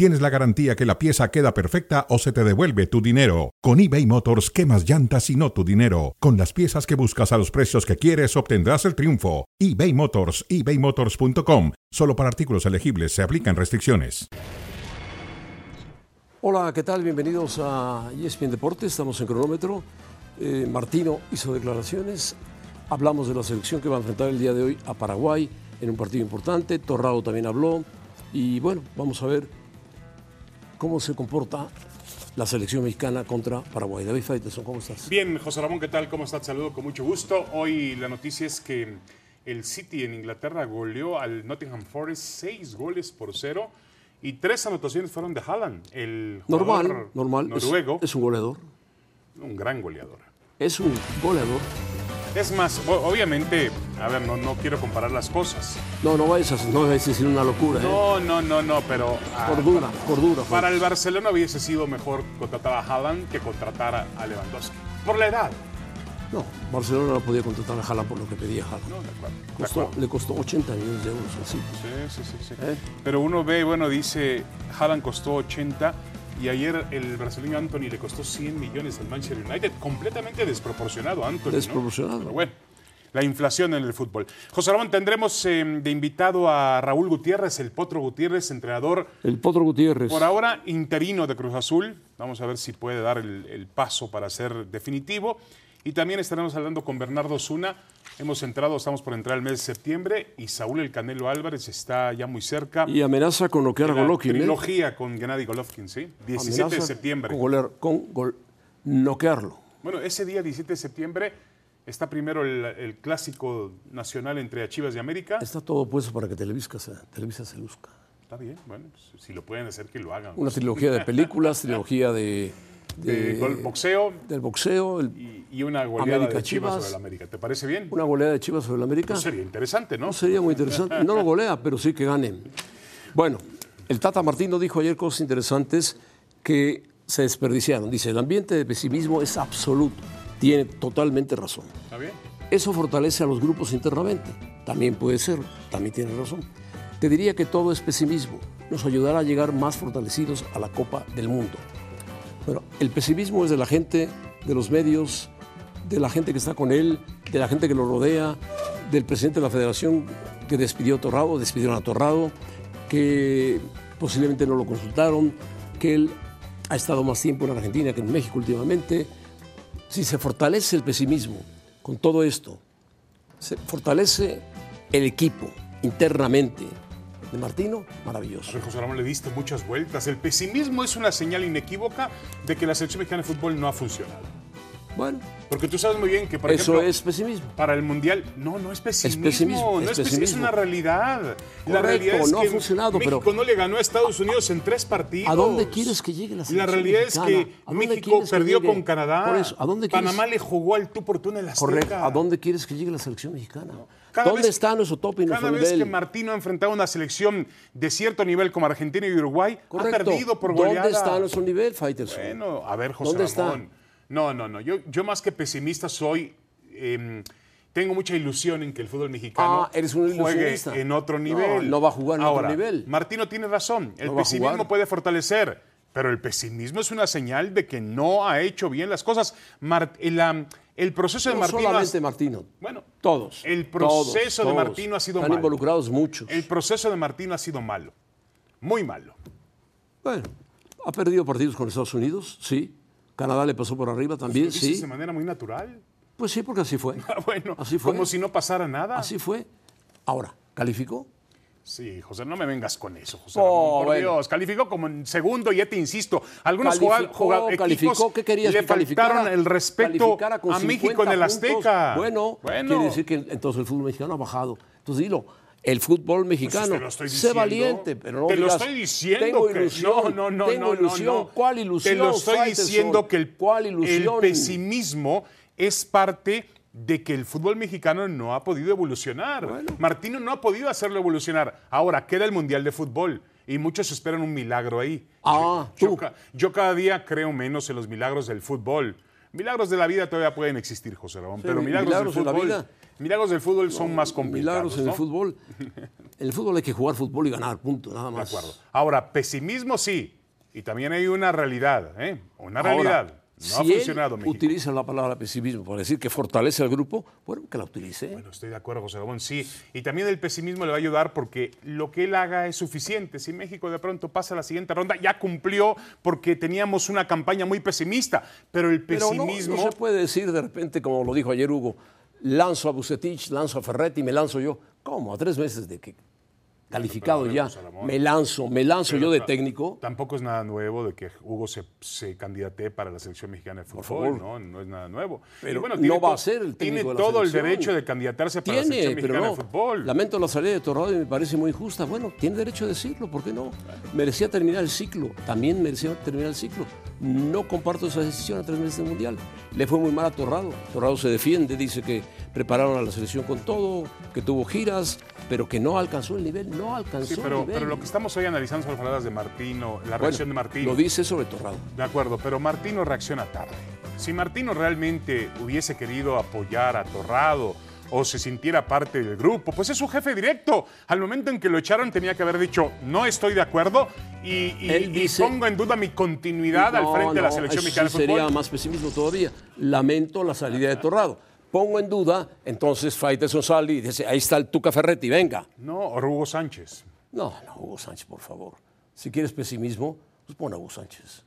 tienes la garantía que la pieza queda perfecta o se te devuelve tu dinero. Con eBay Motors, quemas llantas y no tu dinero. Con las piezas que buscas a los precios que quieres, obtendrás el triunfo. eBay Motors, ebaymotors.com. Solo para artículos elegibles se aplican restricciones. Hola, ¿qué tal? Bienvenidos a ESPN Deportes. Estamos en cronómetro. Eh, Martino hizo declaraciones. Hablamos de la selección que va a enfrentar el día de hoy a Paraguay en un partido importante. Torrado también habló. Y bueno, vamos a ver cómo se comporta la selección mexicana contra Paraguay. David Faitelson, ¿cómo estás? Bien, José Ramón, ¿qué tal? ¿Cómo estás? Saludo con mucho gusto. Hoy la noticia es que el City en Inglaterra goleó al Nottingham Forest seis goles por cero y tres anotaciones fueron de Haaland, el normal, normal. noruego. Es, es un goleador. Un gran goleador. Es un goleador. Es más, obviamente, a ver, no, no quiero comparar las cosas. No, no vayas a, no vayas a decir una locura. ¿eh? No, no, no, no, pero... ah, Cordura, cordura. Para Juan. el Barcelona hubiese sido mejor contratar a Haaland que contratar a- Lewandowski. Por la edad. No, Barcelona no podía contratar a Haaland por lo que pedía Haaland. No, de acuerdo. de Costó- acuerdo. le costó 80 millones de euros así. Sí, sí, sí. sí. ¿Eh? Pero uno ve, bueno, dice, Haaland costó 80 y ayer el brasileño Anthony le costó 100 millones al Manchester United. Completamente desproporcionado, Anthony. ¿no? Desproporcionado. Pero bueno, la inflación en el fútbol. José Ramón, tendremos eh, de invitado a Raúl Gutiérrez, el Potro Gutiérrez, entrenador El Potro Gutiérrez. por ahora interino de Cruz Azul. Vamos a ver si puede dar el, el paso para ser definitivo. Y también estaremos hablando con Bernardo Zuna. Hemos entrado, estamos por entrar el mes de septiembre y Saúl El Canelo Álvarez está ya muy cerca. Y amenaza con noquear a Golovkin. ¿eh? trilogía con Gennady Golovkin, ¿sí? 17 de septiembre. Con, golear- con gol- noquearlo. Bueno, ese día, 17 de septiembre, está primero el, el clásico nacional entre Chivas y América. Está todo puesto para que Televisa se, Televisa se luzca. Está bien, bueno, si lo pueden hacer, que lo hagan. Una trilogía de películas, trilogía de, De gol- boxeo del boxeo, el- y, y una goleada América de Chivas, Chivas. sobre el América. ¿Te parece bien? una goleada de Chivas sobre el América. Pues sería interesante, ¿no? No sería muy interesante. No lo golea, pero sí que gane. Bueno, el Tata Martino dijo ayer cosas interesantes que se desperdiciaron. Dice, el ambiente de pesimismo es absoluto. Tiene totalmente razón. ¿Está bien? Eso fortalece a los grupos internamente. También puede ser, también tiene razón. Te diría que todo es pesimismo. Nos ayudará a llegar más fortalecidos a la Copa del Mundo. Pero el pesimismo es de la gente, de los medios, de la gente que está con él, de la gente que lo rodea, del presidente de la federación que despidió a Torrado, despidieron a Torrado, que posiblemente no lo consultaron, que él ha estado más tiempo en Argentina que en México últimamente. Si se fortalece el pesimismo con todo esto, se fortalece el equipo internamente de Martino, maravilloso. ver, José Ramón, le diste muchas vueltas. El pesimismo es una señal inequívoca de que la selección mexicana de fútbol no ha funcionado. Bueno, Porque tú sabes muy bien que, por eso ejemplo, es pesimismo. para el Mundial, no, no es pesimismo. pesimismo, no es es, pesi- es pesimismo. una realidad. la realidad es no ha que funcionado, México pero- no le ganó a Estados Unidos en tres partidos. ¿A dónde quieres que llegue la La selección realidad es mexicana? que ¿A dónde México que perdió con Canadá. Por eso, ¿a dónde quieres- Panamá le jugó al tú por tú en el Azteca. Correcto. ¿A dónde quieres que llegue la selección mexicana? Cada ¿Dónde vez- está nuestro top y nuestro Cada vez que Martino ha enfrentado una selección de cierto nivel como Argentina y Uruguay, Correcto. ha perdido por goleada. ¿Dónde está nuestro nivel, Fighters? Bueno, a ver, José ¿Dónde está? No, no, no. Yo, yo más que pesimista soy. em, tengo mucha ilusión en que el fútbol mexicano Ah, eres un juegue en otro nivel. no va a jugar en otro Ahora, nivel. Martino tiene razón. El No pesimismo puede fortalecer, pero el pesimismo es una señal de que no ha hecho bien las cosas. El, proceso de No Martino. solamente ha- Martino. Bueno, Todos. El proceso todos, de todos. Martino ha sido Están malo. involucrados muchos. El proceso de Martino ha sido malo. Muy malo. Bueno, ha perdido partidos con Estados Unidos, sí. Canadá le pasó por arriba también, Lo dices sí. de manera muy natural. Pues sí, porque así fue. Ah, bueno, Así fue. como si no pasara nada. Así fue. Ahora, ¿calificó? Sí, José, no me vengas con eso, José. Oh, Ramón, por bueno. Dios, calificó como en segundo, ya te insisto. Algunos Calificó, jugad- jugad- calificó, ¿qué querías le que faltaron el respeto a México 50 en el Azteca. Bueno, bueno. quiere decir que entonces el fútbol mexicano ha bajado. Entonces dilo, el fútbol mexicano, Pues lo estoy sé valiente, pero no Te lo digas, estoy diciendo tengo que- ilusión, no, no, no, tengo no, no, ilusión. no. ¿Cuál ilusión, Te lo estoy diciendo que el, ¿Cuál el ilusión? pesimismo es parte de que el fútbol mexicano no ha podido evolucionar. Martino no ha podido hacerlo evolucionar. Ahora queda el Mundial de Fútbol y muchos esperan un milagro ahí. Ah, yo, yo, cada día creo menos en los milagros del fútbol. Milagros de la vida todavía pueden existir, José Ramón, pero milagros, del fútbol, de la vida, milagros del fútbol son más complicados. Milagros en el fútbol. En el fútbol hay que jugar fútbol y ganar, punto, nada más. De acuerdo. Ahora, pesimismo sí, y también hay una realidad, ¿eh? Una realidad. No ha funcionado, él utiliza la palabra pesimismo para decir que fortalece al grupo, bueno, que la utilice. Bueno, estoy de acuerdo, José Ramón, sí. Y también el pesimismo le va a ayudar porque lo que él haga es suficiente. Si México de pronto pasa a la siguiente ronda, ya cumplió porque teníamos una campaña muy pesimista. Pero el pesimismo. no, se puede decir de repente, como lo dijo ayer Hugo, lanzo a Bucetich, lanzo a Ferretti, me lanzo yo. ¿Cómo? A tres meses de que calificado ya. Me lanzo, me lanzo yo de técnico. Tampoco es nada nuevo de que Hugo se, se candidate para la selección mexicana de fútbol, ¿no? No es nada nuevo. Pero bueno, no va a ser el técnico Tiene todo el derecho de candidatearse para la selección mexicana de fútbol. Lamento la salida de Torrado y me parece muy justa. Bueno, tiene derecho a decirlo, ¿por qué no? Merecía terminar el ciclo, también merecía terminar el ciclo. No comparto esa decisión a tres meses del Mundial. Le fue muy mal a Torrado. Torrado se defiende, dice que prepararon a la selección con todo, que tuvo giras, pero que no alcanzó el nivel, no alcanzó sí, pero, el nivel. Pero lo que estamos hoy analizando son las palabras de Martino, la reacción de Martino. Lo dice sobre Torrado. De acuerdo, pero Martino reacciona tarde. Si Martino realmente hubiese querido apoyar a Torrado, o se sintiera parte del grupo, pues es su jefe directo. Al momento en que lo echaron tenía que haber dicho, no estoy de acuerdo y, pongo en duda mi continuidad al frente de la selección mexicana de fútbol. Sería más pesimismo todavía. Lamento la salida de Torrado. Pongo en duda, entonces Faitelson sale y dice, ahí está el Tuca Ferretti, venga. No, o Hugo Sánchez. No, no, Hugo Sánchez, por favor. Si quieres pesimismo, pues pon a Hugo Sánchez.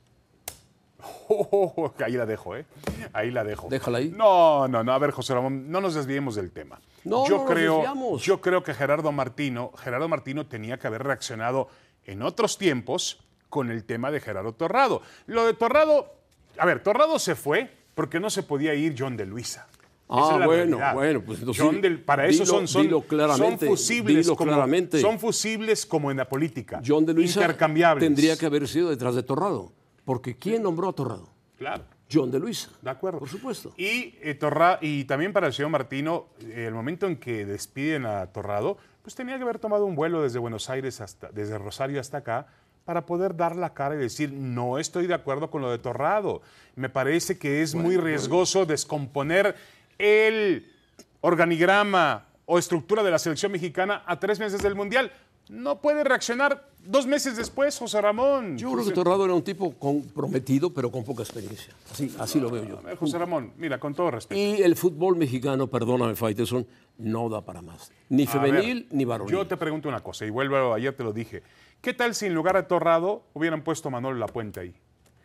ahí la dejo, ¿eh? Ahí la dejo. Déjala ahí. No, no, no. A ver, José Ramón, no nos desviemos del tema. No, yo no creo, nos Yo creo que Gerardo Martino, Gerardo Martino tenía que haber reaccionado en otros tiempos con el tema de Gerardo Torrado. Lo de Torrado, a ver, Torrado se fue porque no se podía ir John de Luisa. Ah, bueno, bueno, pues John del, para eso son, son, son fusibles, como, claramente. son fusibles como en la política. John de Luisa intercambiables. tendría que haber sido detrás de Torrado. Porque ¿quién nombró a Torrado? Claro. John de Luisa. De acuerdo. Por supuesto. Y, eh, Torra, y también para el señor Martino, eh, el momento en que despiden a Torrado, pues tenía que haber tomado un vuelo desde Buenos Aires hasta, desde Rosario hasta acá, para poder dar la cara y decir, no estoy de acuerdo con lo de Torrado. Me parece que es muy riesgoso descomponer el organigrama o estructura de la selección mexicana a tres meses del Mundial no puede reaccionar dos meses después, José Ramón. Yo creo que Torrado era un tipo comprometido, pero con poca experiencia. Así, así lo veo yo. José Ramón, mira, con todo respeto. Y el fútbol mexicano, perdóname, Faiteson, no da para más. Ni femenil ni varonil. Yo te pregunto una cosa, y vuelvo, ayer te lo dije. ¿Qué tal si en lugar de Torrado hubieran puesto a Manuel Lapuente ahí?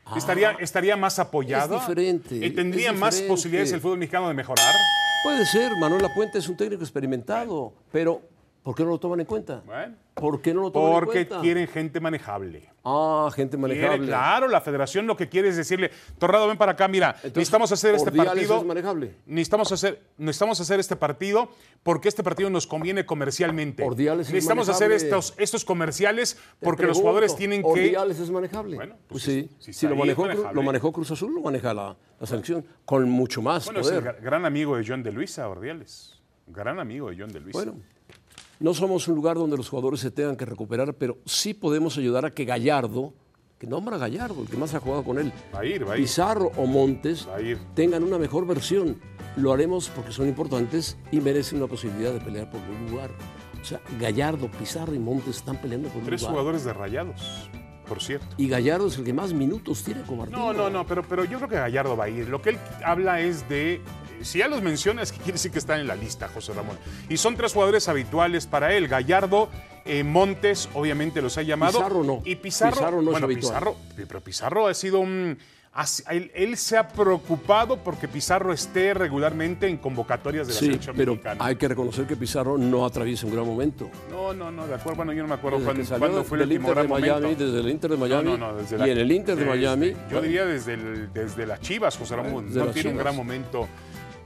Ah. estaría, estaría más apoyado. Es diferente. ¿Y tendría más posibilidades el fútbol mexicano de mejorar? Puede ser. Manuel Lapuente es un técnico experimentado, pero ¿Por qué no lo toman en cuenta? Bueno, ¿Por qué no lo toman en cuenta? Porque quieren gente manejable. Ah, gente manejable. claro, la federación lo que quiere es decirle, Torrado, ven para acá, mira, necesitamos hacer este partido. Es manejable. Necesitamos hacer, necesitamos hacer este partido porque este partido nos conviene comercialmente. Ordiales necesitamos hacer estos, estos comerciales porque los jugadores tienen que. Ordiales es manejable. Bueno, pues, sí. Si, lo, manejó, lo manejó Cruz Azul, lo maneja la, la selección con mucho más bueno, poder. es el gran amigo de John de Luisa, Ordiales. Gran amigo de John de Luisa. Bueno. No somos un lugar donde los jugadores se tengan que recuperar, pero sí podemos ayudar a que Gallardo, que nombra a Gallardo, el que más ha jugado con él, Pizarro o Montes, tengan una mejor versión. Lo haremos porque son importantes y merecen una posibilidad de pelear por un lugar. O sea, Gallardo, Pizarro y Montes están peleando por un lugar. Tres jugadores de rayados por cierto. Y Gallardo es el que más minutos tiene con Martín. No, no, no, pero, pero yo creo que Gallardo va a ir. Lo que él habla es de. Si ya los menciona, es que quiere decir que están en la lista, José Ramón. Y son tres jugadores habituales para él. Gallardo, eh, Montes, obviamente los ha llamado. Pizarro no. Y Pizarro. Pizarro no bueno, es habitual. Pizarro, pero Pizarro ha sido un él, se ha preocupado porque Pizarro esté regularmente en convocatorias de la selección pero mexicana. Hay que reconocer que Pizarro no atraviesa un gran momento. No, no, no, de acuerdo. Bueno, yo no me acuerdo desde cuándo, fue el último de Miami, Desde el Inter de Miami. No, no, desde la, y en el Inter de Miami. Yo diría desde, el, desde las Chivas, José Ramón. No tiene un gran momento.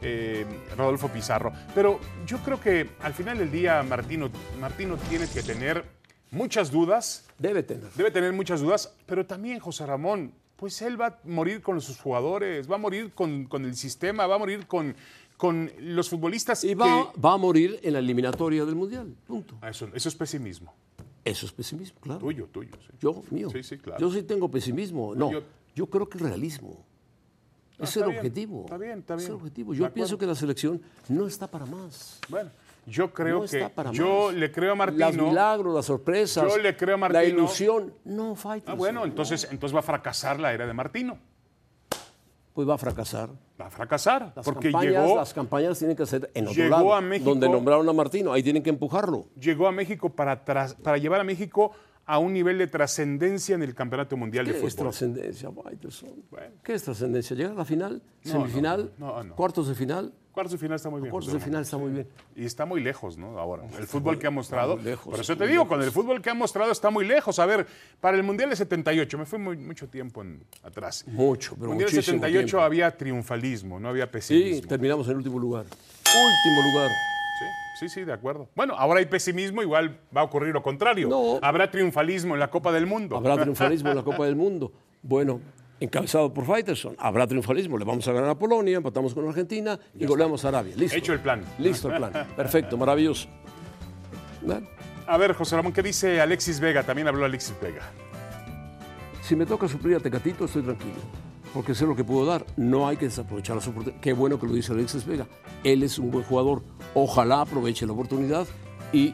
Eh, Rodolfo Pizarro. Pero yo creo que al final del día Martino, Martino tiene que tener muchas dudas. Debe tener. Debe tener muchas dudas, pero también José Ramón, pues él va a morir con sus jugadores, va a morir con, el sistema, va a morir con, con los futbolistas Y va, va a morir en la eliminatoria del Mundial. Punto. que... Eso, eso es pesimismo. Eso es pesimismo, claro. Tuyo, tuyo. sí. Yo, mío. Sí, sí, claro. Yo sí tengo pesimismo. No, Yo- yo, creo que el realismo. No, es el bien, objetivo. está bien, está Es bien. el objetivo. Yo pienso que la selección no está para más. Bueno, yo creo no que está para yo más. le creo a Los Martino. milagros, las sorpresas. Yo le creo a La Martino. ilusión. No, fight. Ah, bueno, entonces, entonces va a fracasar la era de Martino. Pues va a fracasar. Va a fracasar. Las porque campañas, llegó, las campañas tienen que ser en otro llegó lado, a México- donde nombraron a Martino. Ahí tienen que empujarlo. llegó a México para, tras- para llevar a México a un nivel de trascendencia en el Campeonato Mundial de ¿Qué es Fútbol. trascendencia, Faitelson? Bueno. ¿Qué es trascendencia? ¿Llegar a la final? No, ¿Semifinal? no, no. ¿Cuartos de final? Cuartos de final está muy bien. Cuartos de final está muy bien. Y está muy lejos, ¿no? Ahora, el fútbol que ha mostrado. lejos, por eso te digo, con el fútbol que ha mostrado está muy lejos. A ver, para el Mundial de 78, me fui muy- mucho tiempo en- atrás. Mucho, pero Mundial de muchísimo 78 tiempo. había triunfalismo, no había Sí, pesimismo. terminamos en el último lugar. Último lugar. Sí, sí, de acuerdo. Bueno, ahora hay pesimismo, igual va a ocurrir lo contrario. No. Habrá triunfalismo en la Copa del Mundo. Habrá triunfalismo en la Copa del Mundo. Bueno, encabezado por Faitelson. Habrá triunfalismo. Le vamos a ganar a Polonia, empatamos con Argentina y goleamos a Arabia. Listo. Hecho el plan. Listo el plan. Perfecto, maravilloso. Bueno, A ver, José Ramón, ¿qué dice Alexis Vega? También habló Alexis Vega. si me toca suplir a Tecatito, estoy tranquilo. Porque sé lo que puedo dar. No hay que desaprovechar las oportunidades. Qué bueno que lo dice Alexis Vega. Él es un buen jugador. Ojalá aproveche la oportunidad y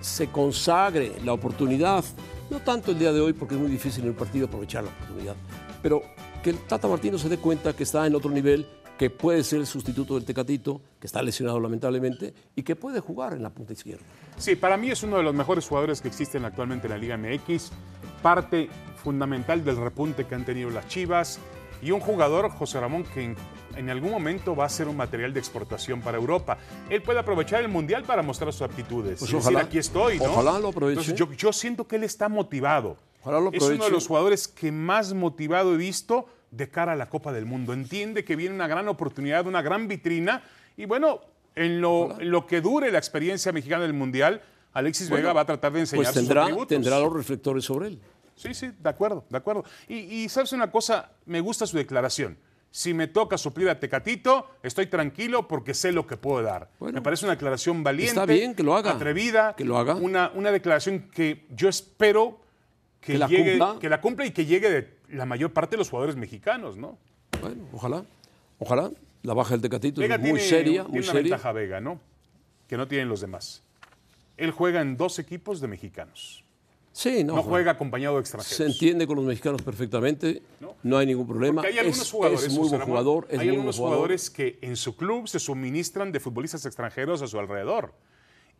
se consagre la oportunidad. No tanto el día de hoy, porque es muy difícil en el partido aprovechar la oportunidad. Pero que el Tata Martino se dé cuenta que está en otro nivel, que puede ser el sustituto del Tecatito, que está lesionado lamentablemente, y que puede jugar en la punta izquierda. Sí, para mí es uno de los mejores jugadores que existen actualmente en la Liga MX, parte fundamental del repunte que han tenido las Chivas y un jugador, José Ramón, que en, en algún momento va a ser un material de exportación para Europa. Él puede aprovechar el Mundial para mostrar sus aptitudes. Pues y decir, ojalá. aquí estoy, ¿no? Ojalá lo aproveche. Entonces, yo, yo siento que él está motivado. Ojalá lo es uno de aproveche. los jugadores que más motivado he visto de cara a la Copa del Mundo. Entiende que viene una gran oportunidad, una gran vitrina. Y bueno, en lo, en lo que dure la experiencia mexicana del Mundial, Alexis Vega va a tratar de enseñar Pues sus tendrá, atributos. tendrá los reflectores sobre él. Sí, sí, de acuerdo, de acuerdo. Y, y sabes una cosa, me gusta su declaración. Si me toca suplir a Tecatito, estoy tranquilo porque sé lo que puedo dar. Bueno, me parece una declaración valiente, está bien que lo haga, atrevida, que lo haga. Una, una declaración que yo espero que, Que la llegue, cumpla. que la cumpla y que llegue de la mayor parte de los jugadores mexicanos, ¿no? Bueno, ojalá. Ojalá. La baja del Tecatito Vega es muy tiene, seria, tiene muy una seria. ventaja Vega, ¿no? Que no tienen los demás. Él juega en dos equipos de mexicanos. Sí, no, No juega acompañado de extranjeros. Se entiende con los mexicanos perfectamente. No, hay ningún problema. Porque hay algunos es, jugadores, es muy José buen Ramón, jugador. Es hay algunos jugador. jugadores que en su club se suministran de futbolistas extranjeros a su alrededor.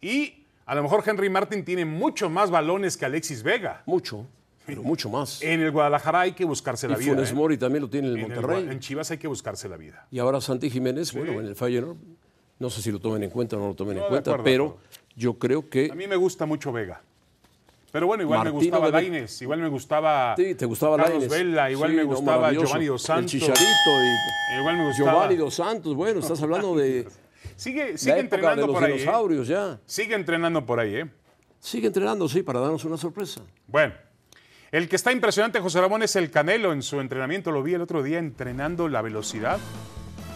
Y a lo mejor Henry Martin tiene mucho más balones que Alexis Vega. Mucho, pero mucho más. En el Guadalajara hay que buscarse y la vida. Funes ¿eh? Mori también lo tiene en el En, Monterrey. En Chivas hay que buscarse la vida. Y ahora Santi Jiménez, bueno, en el Feyenoord, no sé si lo tomen en cuenta o no lo tomen No, en cuenta, acuerdo, pero yo creo que A mí me gusta mucho Vega. Pero bueno, igual me gustaba Lainez, igual me gustaba Sí, te gustaba Carlos Lainez. Vela, igual Sí, me no, gustaba maravilloso. Giovanni Dos Santos. El Chicharito y Igual me gustaba. Giovanni Dos Santos. Bueno, estás hablando de Sigue, la sigue de entrenando los por ahí. ¿eh? dinosaurios ya. Sigue entrenando por ahí, ¿eh? Sigue entrenando, sí, para darnos una sorpresa. Bueno, el que está impresionante, José Ramón, es el Canelo en su entrenamiento. Lo vi el otro día entrenando la velocidad.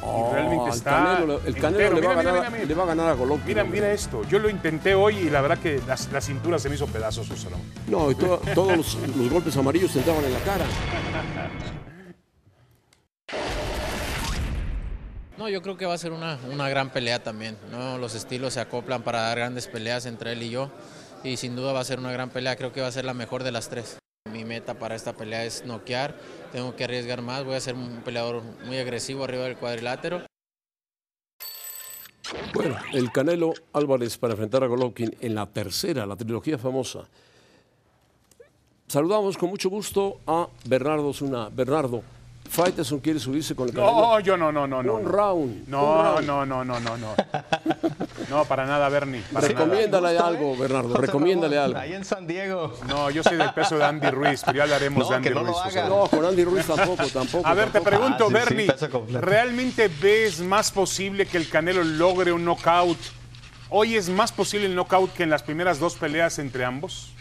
y realmente Oh, el está. Canelo, el Canelo le, va a Mira, ganar, mira, mira, le va a ganar a Golovkin. Mira, mira esto. Yo lo intenté hoy y la verdad que la, la cintura se me hizo pedazos, José Ramón. No, y to- todos los, los golpes amarillos te entraban en la cara. No, yo creo que va a ser una, una gran pelea también. ¿no? Los estilos se acoplan para dar grandes peleas entre él y yo. Y sin duda va a ser una gran pelea. Creo que va a ser la mejor de las tres. Mi meta para esta pelea es noquear. Tengo que arriesgar más. Voy a ser un peleador muy agresivo arriba del cuadrilátero. Bueno, el Canelo Álvarez para enfrentar a Golovkin en la tercera, la trilogía famosa. Saludamos con mucho gusto a Bernardo Zuna. Bernardo, Faitelson quiere subirse con el Canelo. No, yo no, no, no, no. un no. round. un No, round. no, no, no, no, no. No, para nada, Bernie. Para nada. Recomiéndale algo, Bernardo, José recomiéndale algo. Ahí en San Diego. No, yo soy del peso de Andy Ruiz, pero ya hablaremos No, de Andy que no Ruiz. No, con Andy Ruiz tampoco, tampoco. A ver, te pregunto, Ah, sí, Bernie. ¿realmente ves más posible que el Canelo logre un knockout? ¿Hoy es más posible el knockout que en las primeras dos peleas entre ambos?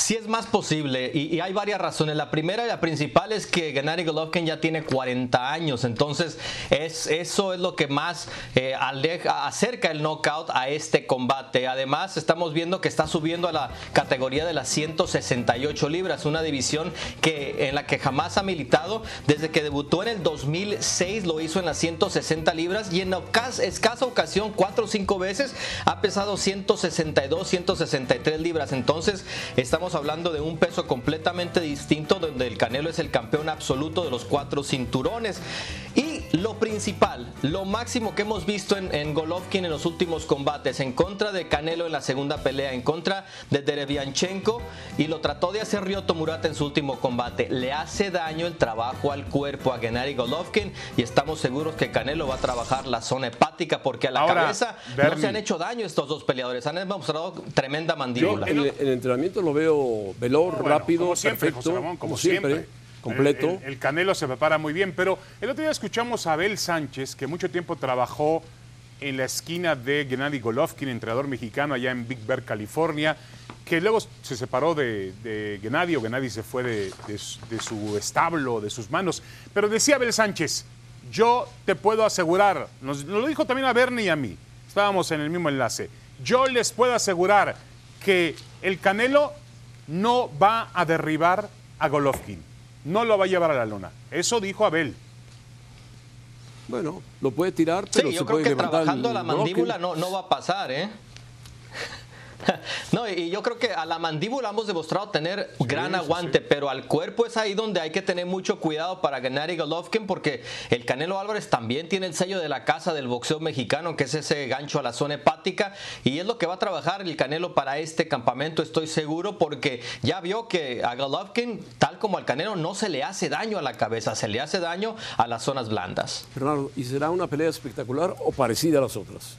Sí es más posible y, hay varias razones. La primera y la principal es que Gennady Golovkin ya tiene 40 años, entonces es, eso es lo que más eh, acerca el knockout a este combate. Además, estamos viendo que está subiendo a la categoría de las 168 libras, una división que en la que jamás ha militado desde que debutó en el 2006 lo hizo en las 160 libras y en escasa ocasión cuatro o cinco veces ha pesado 162, 163 libras. Entonces estamos hablando de un peso completamente distinto donde el Canelo es el campeón absoluto de los cuatro cinturones. Y lo principal, lo máximo que hemos visto en, Golovkin en los últimos combates, en contra de Canelo en la segunda pelea, en contra de Derevianchenko y lo trató de hacer Ryoto Murata en su último combate. Le hace daño el trabajo al cuerpo a Gennady Golovkin y estamos seguros que Canelo va a trabajar la zona hepática porque a la cabeza no se han hecho daño estos dos peleadores, han demostrado tremenda mandíbula. Yo el, entrenamiento lo veo veloz, rápido, perfecto, como, siempre completo. El, Canelo se prepara muy bien, pero el otro día escuchamos a Abel Sánchez, que mucho tiempo trabajó en la esquina de Gennady Golovkin, entrenador mexicano allá en Big Bear, California, que luego se separó de, de Gennady o Gennady se fue de, su establo, de sus manos. Pero decía Abel Sánchez, yo te puedo asegurar, nos, nos lo dijo también a Bernie y a mí, estábamos en el mismo enlace, yo les puedo asegurar que el Canelo no va a derribar a Golovkin no lo va a llevar a la lona. Eso dijo Abel. Bueno, lo puede tirar, pero sí, yo creo que trabajando la mandíbula no, no va a pasar, ¿eh? No, y yo creo que a la mandíbula hemos demostrado tener gran aguante, pero al cuerpo es ahí donde hay que tener mucho cuidado para ganar y Golovkin, porque el Canelo Álvarez también tiene el sello de la casa del boxeo mexicano, que es ese gancho a la zona hepática, y es lo que va a trabajar el Canelo para este campamento, estoy seguro, porque ya vio que a Golovkin, tal como al Canelo, no se le hace daño a la cabeza, se le hace daño a las zonas blandas. Fernando, ¿y será una pelea espectacular o parecida a las otras?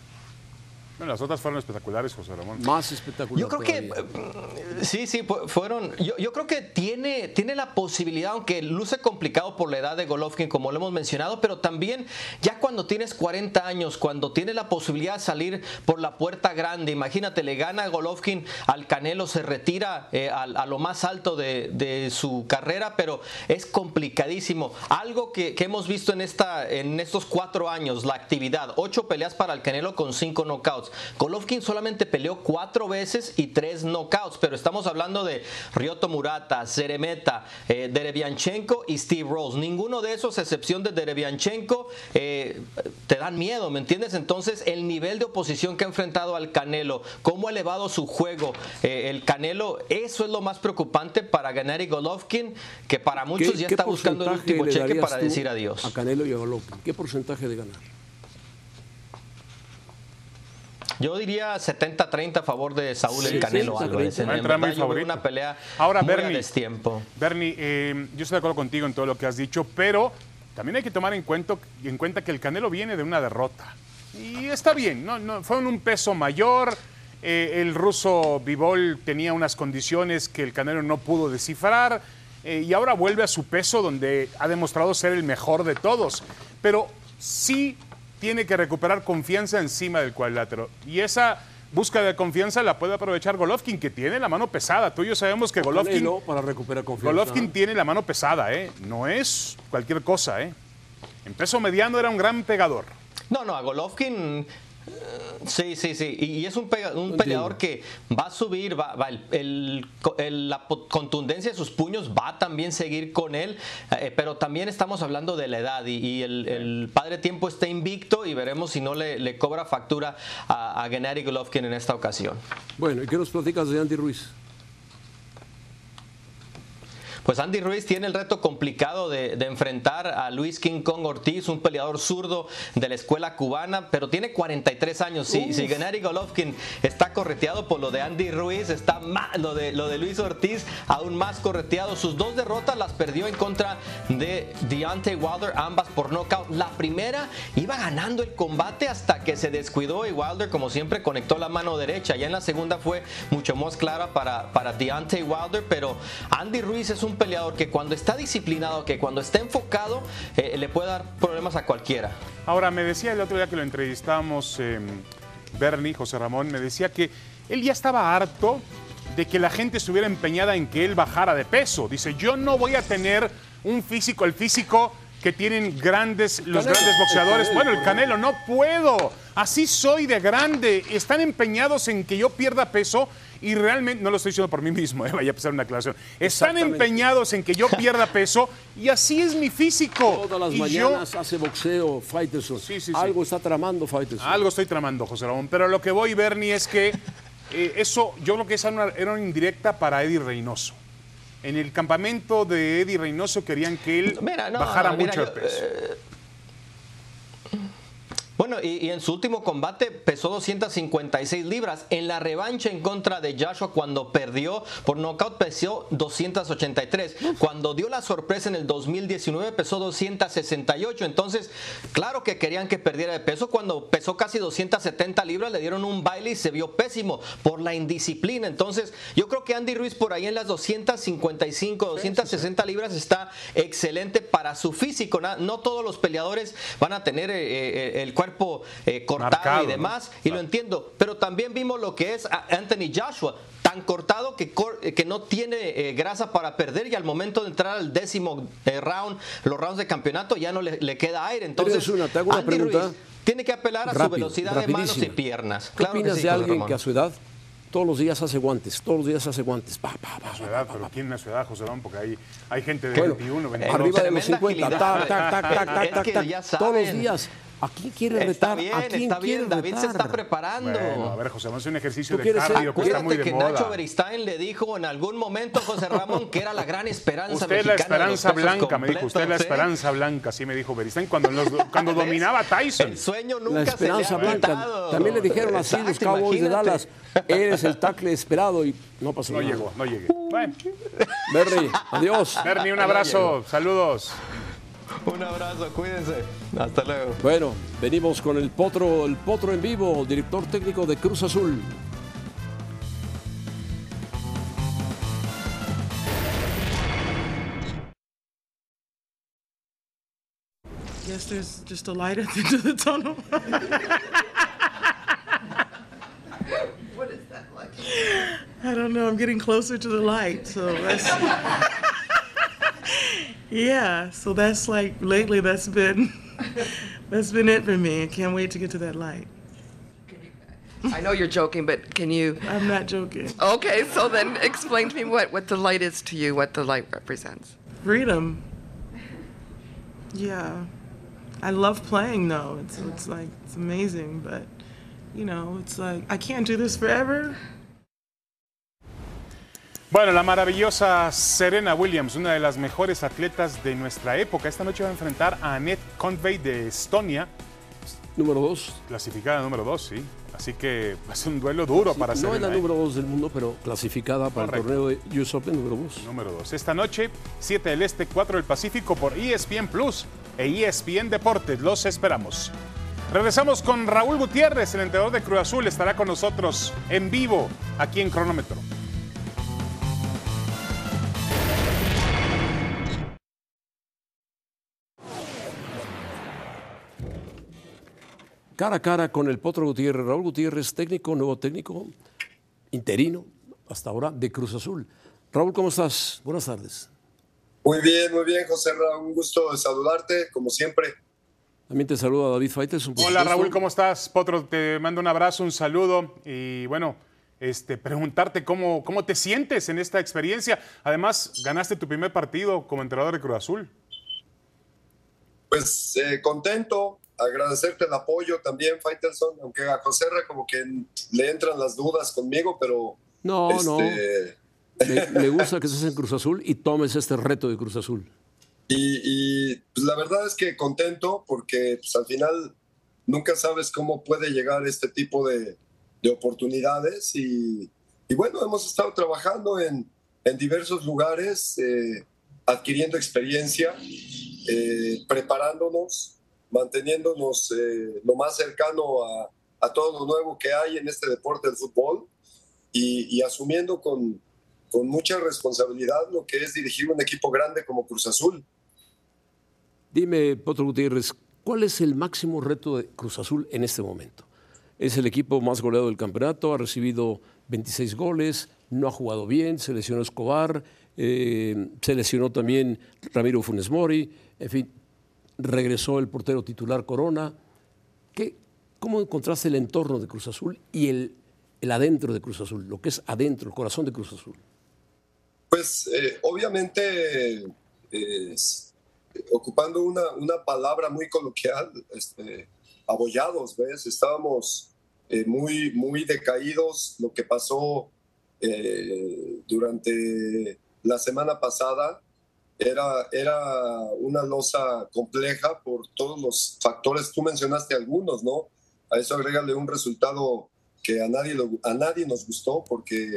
Las otras fueron espectaculares, José Ramón. Más espectaculares. Yo creo que mm, sí, sí, fueron. Yo, creo que tiene, tiene la posibilidad, aunque luce complicado por la edad de Golovkin, como lo hemos mencionado, pero también ya cuando tienes 40 años, cuando tienes la posibilidad de salir por la puerta grande, imagínate, le gana Golovkin al Canelo, se retira eh, a, lo más alto de, su carrera, pero es complicadísimo. Algo que, hemos visto en, esta, en estos cuatro años, la actividad, ocho peleas para el Canelo con cinco knockouts. Golovkin solamente peleó cuatro veces y tres knockouts, pero estamos hablando de Ryoto Murata, Zeremeta, eh, Derevianchenko y Steve Rose. Ninguno de esos, excepción de Derevianchenko, eh, te dan miedo, ¿me entiendes? Entonces, el nivel de oposición que ha enfrentado al Canelo, cómo ha elevado su juego eh, el Canelo, eso es lo más preocupante para ganar y Golovkin, que para muchos ya está buscando el último cheque para decir adiós. A Canelo y a Golovkin, ¿qué porcentaje de ganar? Yo diría 70-30 a favor de Saúl el Canelo Álvarez. En, una pelea Ahora, muy Bernie, tiempo. Bernie, eh, yo estoy de acuerdo contigo en todo lo que has dicho, pero también hay que tomar en cuenta, en cuenta que el Canelo viene de una derrota. Y está bien, no, no, fue en un peso mayor. Eh, el ruso Vivol tenía unas condiciones que el Canelo no pudo descifrar. Eh, y ahora vuelve a su peso donde ha demostrado ser el mejor de todos. Pero sí tiene que recuperar confianza encima del cuadrilátero. Y esa búsqueda de confianza la puede aprovechar Golovkin, que tiene la mano pesada. Tú y yo sabemos que Golovkin. para recuperar confianza. Golovkin tiene la mano pesada, ¿eh? No es cualquier cosa, ¿eh? En peso mediano era un gran pegador. No, no, a Golovkin Sí, sí, sí. Y, es un, peleador que va a subir, va, el, la contundencia de sus puños va a también seguir con él, eh, pero también estamos hablando de la edad y, el, padre tiempo está invicto y veremos si no le, cobra factura a, a Gennady Golovkin en esta ocasión. Bueno, ¿y qué nos platicas de Andy Ruiz? Pues Andy Ruiz tiene el reto complicado de, enfrentar a Luis King Kong Ortiz, un peleador zurdo de la escuela cubana, pero tiene 43 años. Si, si Gennady Golovkin está correteado por lo de Andy Ruiz, está más, lo, de, lo de Luis Ortiz aún más correteado. Sus dos derrotas las perdió en contra de Deontay Wilder, ambas por knockout. La primera iba ganando el combate hasta que se descuidó y Wilder, como siempre, conectó la mano derecha. Ya en la segunda fue mucho más clara para, para Deontay Wilder, pero Andy Ruiz es un un peleador que cuando está disciplinado, que cuando está enfocado, eh, le puede dar problemas a cualquiera. Ahora, me decía el otro día que lo entrevistamos, eh, Bernie, José Ramón, me decía que él ya estaba harto de que la gente estuviera empeñada en que él bajara de peso. Dice, yo no voy a tener un físico, el físico que tienen grandes, los grandes boxeadores. bueno, el Canelo, no puedo. Así soy de grande. Están empeñados en que yo pierda peso y realmente, no lo estoy diciendo por mí mismo, eh, vaya a pasar una aclaración. Están empeñados en que yo pierda peso y así es mi físico. Todas las y mañanas hace boxeo, Faitelson. Sí, sí, sí. Algo está tramando Faitelson. Algo estoy tramando, José Ramón. Pero lo que voy, Bernie, es que eh, eso, yo creo que esa era una, era una indirecta para Eddie Reynoso. En el campamento de Eddie Reynoso querían que él Mira, no, bajara mira, mucho yo, de peso. eh, Bueno, y, y en su último combate pesó 256 libras. En la revancha en contra de Joshua, cuando perdió por nocaut, pesó 283. Cuando dio la sorpresa en el 2019, pesó 268. Entonces, claro que querían que perdiera de peso. Cuando pesó casi 270 libras, le dieron un baile y se vio pésimo por la indisciplina. Entonces, yo creo que Andy Ruiz por ahí en las 255, 260 libras está excelente para su físico. No todos los peleadores van a tener eh, eh, el cuerpo eh, cortado Marcado, y ¿no? demás, y lo entiendo. Pero también vimos lo que es Anthony Joshua, tan cortado que, cor- eh, que no tiene eh, grasa para perder y al momento de entrar al décimo eh, round, los rounds de campeonato, ya no le, le queda aire. Entonces, te hago una Andy pregunta. Ruiz tiene que apelar a su velocidad de manos y piernas. ¿Qué Claro que opinas sí, de alguien Ramón. que a su edad todos los días hace guantes? Todos los días hace guantes. Pa, pa, pa, su pa, edad, pa, pero. ¿quién es su edad, José Ramón? Porque hay, hay gente de Bueno, 21, 22. arriba de los Tremenda 50. agilidad. Tac, tac, tac, tac, tac, Es tac, que tac. ya Todos los días. ¿A quién quiere Está retar? bien, ¿A quién está quiere bien. David se está preparando. Bueno, a ver, José Ramón, es un ejercicio de cardio que está muy Acuérdate de que moda. Nacho Beristain le dijo en algún momento, José Ramón, que era la gran esperanza Usted es la esperanza blanca, me dijo. Usted es la ¿eh? esperanza blanca, así me dijo Beristain cuando, los- cuando ¿Ves? dominaba a Tyson. El sueño nunca La esperanza se le ha blanca. También le dijeron así los Cowboys de. Dallas. Eres el tackle esperado y no pasó No nada. llegó, no llegué. Bueno, Berry, adiós. Bernie, un abrazo, saludos. Un abrazo, cuídense. Hasta luego. Bueno, venimos con el Potro, el Potro en vivo, director técnico de Cruz Azul. Guess there's just a light at the end of the tunnel. What is that like? I don't know. I'm getting closer to the light, so that's. yeah, so that's like lately. That's been that's been it for me. I can't wait to get to that light. I know you're joking, but can you? I'm not joking. Okay, so then explain to me what, what the light is to you, what the light represents. Freedom. Yeah, I love playing though. It's it's like it's amazing, but you know, it's like I can't do this forever. Bueno, la maravillosa Serena Williams, una de las mejores atletas de nuestra época, esta noche va a enfrentar a Annette Convey de Estonia, Número dos. clasificada número 2, sí. Así que va a ser un duelo duro para no Serena. es la ¿eh? número dos del mundo, pero clasificada para Correcto. el torneo de US Open número dos. Número 2. Esta noche, 7 del Este, 4 del Pacífico por ESPN Plus e ESPN Deportes. Los esperamos. Regresamos con Raúl Gutiérrez, el entrenador de Cruz Azul. Estará con nosotros en vivo aquí en Cronómetro. Cara a cara con el Potro Gutiérrez. Raúl Gutiérrez, técnico, nuevo técnico, interino, hasta ahora, de Cruz Azul. Raúl, ¿cómo estás? Buenas tardes. Muy bien, muy bien, José Ra, un gusto saludarte, como siempre. También te saluda David Faites. Hola Raúl, ¿cómo estás? Potro, te mando un abrazo, un saludo y bueno, este, preguntarte cómo, cómo te sientes en esta experiencia. Además, ganaste tu primer partido como entrenador de Cruz Azul. Pues eh, contento, agradecerte el apoyo también, Faitelson, aunque a José Ra como que le entran las dudas conmigo, pero... No, este, no. Me, me gusta que estés en Cruz Azul y tomes este reto de Cruz Azul. Y, y, pues, la verdad es que contento porque pues, al final nunca sabes cómo puede llegar este tipo de, de oportunidades y, y, bueno, hemos estado trabajando en, en diversos lugares, eh, adquiriendo experiencia, eh, preparándonos, manteniéndonos eh, lo más cercano a, a, todo lo nuevo que hay en este deporte del fútbol y, asumiendo con, con mucha responsabilidad lo que es dirigir un equipo grande como Cruz Azul. Dime, Potro Gutiérrez, ¿cuál es el máximo reto de Cruz Azul en este momento? Es el equipo más goleado del campeonato, ha recibido 26 goles, no ha jugado bien, se Escobar, eh, se lesionó también Ramiro Funes Mori, en fin, regresó el portero titular Corona. ¿Qué, ¿Cómo encontraste el entorno de Cruz Azul y el, el adentro de Cruz Azul, lo que es adentro, el corazón de Cruz Azul? Pues eh, obviamente, eh, ocupando una, una, palabra muy coloquial, este, abollados, ¿ves? Estábamos eh, muy, muy decaídos. Lo que pasó durante la semana pasada era, era una losa compleja por todos los factores. Tú mencionaste algunos, ¿no? A eso agrégale un resultado que a nadie, a nadie nos gustó porque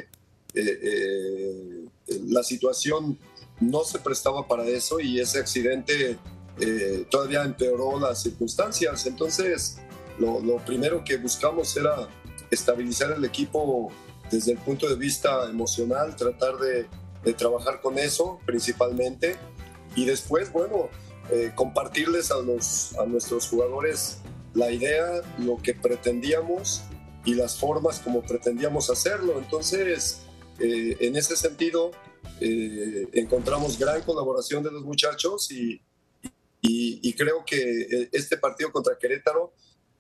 eh, eh, la situación no se prestaba para eso y ese accidente eh, todavía empeoró las circunstancias. Entonces, lo, primero que buscamos era estabilizar el equipo desde el punto de vista emocional, tratar de, trabajar con eso principalmente y después, bueno, compartirles a, los, a nuestros jugadores la idea, lo que pretendíamos y las formas como pretendíamos hacerlo. Entonces, eh, en ese sentido, eh, encontramos gran colaboración de los muchachos y, y, creo que eh, este partido contra Querétaro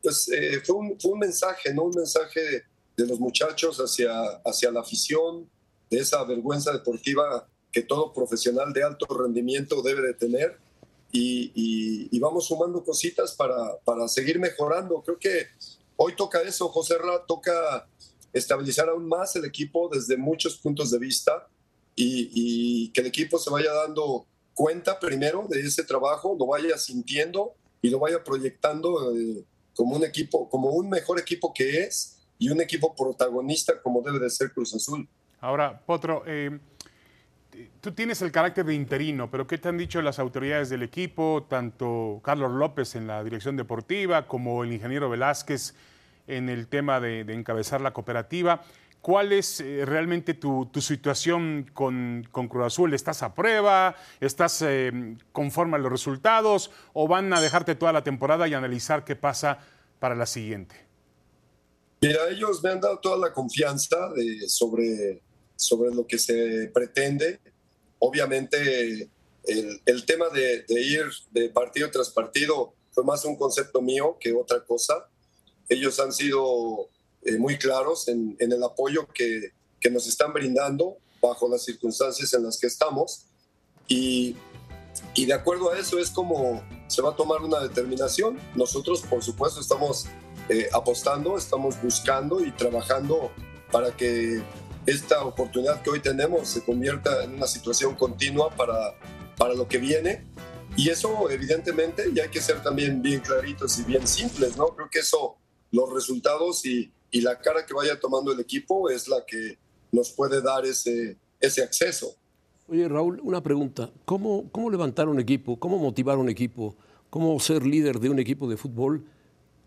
pues, fue, un, fue, un, mensaje, ¿no? Un mensaje de los muchachos hacia, hacia la afición, de esa vergüenza deportiva que todo profesional de alto rendimiento debe de tener. Y, y, vamos sumando cositas para, para seguir mejorando. Creo que Hoy toca eso, José Ra, toca estabilizar aún más el equipo desde muchos puntos de vista y, que el equipo se vaya dando cuenta primero de ese trabajo, lo vaya sintiendo y lo vaya proyectando eh, como un equipo, como un mejor equipo que es y un equipo protagonista como debe de ser Cruz Azul. Ahora, Potro, eh, tú tienes el carácter de interino, pero ¿qué te han dicho las autoridades del equipo, tanto Carlos López en la dirección deportiva como el ingeniero Velázquez en el tema de, encabezar la cooperativa? ¿Cuál es eh, realmente tu, situación con, Cruz Azul? ¿Estás a prueba? ¿Estás eh, conforme a los resultados? ¿O van a dejarte toda la temporada y analizar qué pasa para la siguiente? Mira, ellos me han dado toda la confianza sobre sobre lo que se pretende. Obviamente, el, tema de, ir de partido tras partido fue más un concepto mío que otra cosa. Ellos han sido eh, muy claros en, el apoyo que, que, nos están brindando bajo las circunstancias en las que estamos. Y, y de acuerdo a eso es como se va a tomar una determinación. Nosotros, por supuesto, estamos eh, apostando, estamos buscando y trabajando para que esta oportunidad que hoy tenemos se convierta en una situación continua para, para lo que viene. Y eso, evidentemente, ya hay que ser también bien claritos y bien simples, ¿no? Creo que eso, los resultados y, y la cara que vaya tomando el equipo es la que nos puede dar ese, ese acceso. Oye, Raúl, una pregunta. ¿Cómo, ¿Cómo levantar un equipo? ¿Cómo motivar un equipo? ¿Cómo ser líder de un equipo de fútbol